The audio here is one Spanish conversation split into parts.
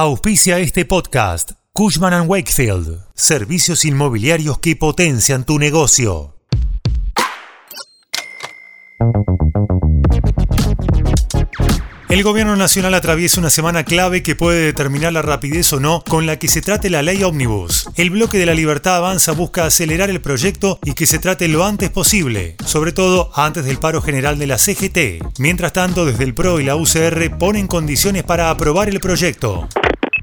Auspicia este podcast. Cushman ⁇ Wakefield. Servicios inmobiliarios que potencian tu negocio. El gobierno nacional atraviesa una semana clave que puede determinar la rapidez o no con la que se trate la ley ómnibus. El bloque de la libertad avanza busca acelerar el proyecto y que se trate lo antes posible, sobre todo antes del paro general de la CGT. Mientras tanto, desde el PRO y la UCR ponen condiciones para aprobar el proyecto.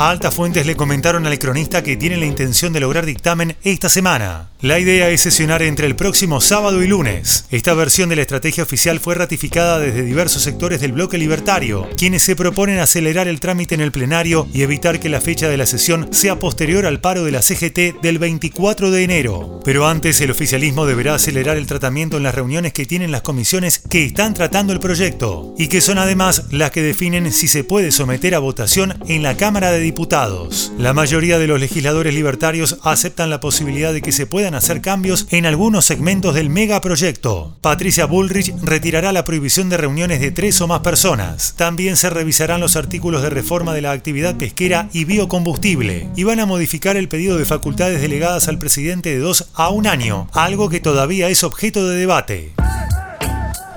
A altas fuentes le comentaron al cronista que tienen la intención de lograr dictamen esta semana. La idea es sesionar entre el próximo sábado y lunes. Esta versión de la estrategia oficial fue ratificada desde diversos sectores del bloque libertario, quienes se proponen acelerar el trámite en el plenario y evitar que la fecha de la sesión sea posterior al paro de la CGT del 24 de enero. Pero antes el oficialismo deberá acelerar el tratamiento en las reuniones que tienen las comisiones que están tratando el proyecto y que son además las que definen si se puede someter a votación en la Cámara de Diputados. La mayoría de los legisladores libertarios aceptan la posibilidad de que se puedan hacer cambios en algunos segmentos del megaproyecto. Patricia Bullrich retirará la prohibición de reuniones de tres o más personas. También se revisarán los artículos de reforma de la actividad pesquera y biocombustible y van a modificar el pedido de facultades delegadas al presidente de dos a un año, algo que todavía es objeto de debate.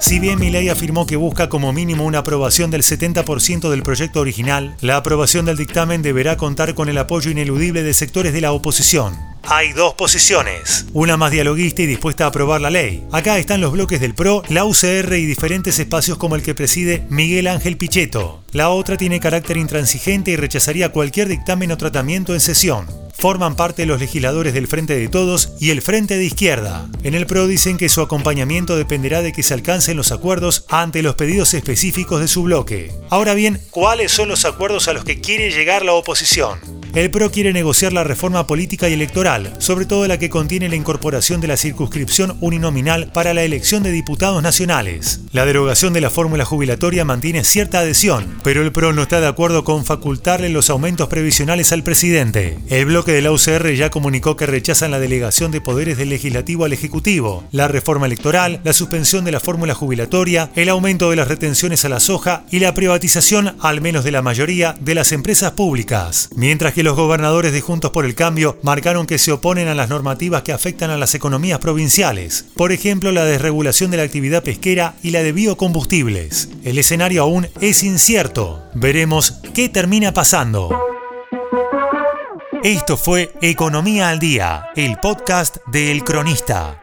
Si bien Milei afirmó que busca como mínimo una aprobación del 70% del proyecto original, la aprobación del dictamen deberá contar con el apoyo ineludible de sectores de la oposición. Hay dos posiciones, una más dialoguista y dispuesta a aprobar la ley. Acá están los bloques del PRO, la UCR y diferentes espacios como el que preside Miguel Ángel Pichetto. La otra tiene carácter intransigente y rechazaría cualquier dictamen o tratamiento en sesión forman parte los legisladores del Frente de Todos y el Frente de Izquierda. En el PRO dicen que su acompañamiento dependerá de que se alcancen los acuerdos ante los pedidos específicos de su bloque. Ahora bien, ¿cuáles son los acuerdos a los que quiere llegar la oposición? El PRO quiere negociar la reforma política y electoral, sobre todo la que contiene la incorporación de la circunscripción uninominal para la elección de diputados nacionales. La derogación de la fórmula jubilatoria mantiene cierta adhesión, pero el PRO no está de acuerdo con facultarle los aumentos previsionales al presidente. El bloque de la UCR ya comunicó que rechazan la delegación de poderes del legislativo al ejecutivo, la reforma electoral, la suspensión de la fórmula jubilatoria, el aumento de las retenciones a la soja y la privatización, al menos de la mayoría, de las empresas públicas. Mientras los gobernadores de Juntos por el Cambio marcaron que se oponen a las normativas que afectan a las economías provinciales, por ejemplo la desregulación de la actividad pesquera y la de biocombustibles. El escenario aún es incierto. Veremos qué termina pasando. Esto fue Economía al Día, el podcast de El Cronista.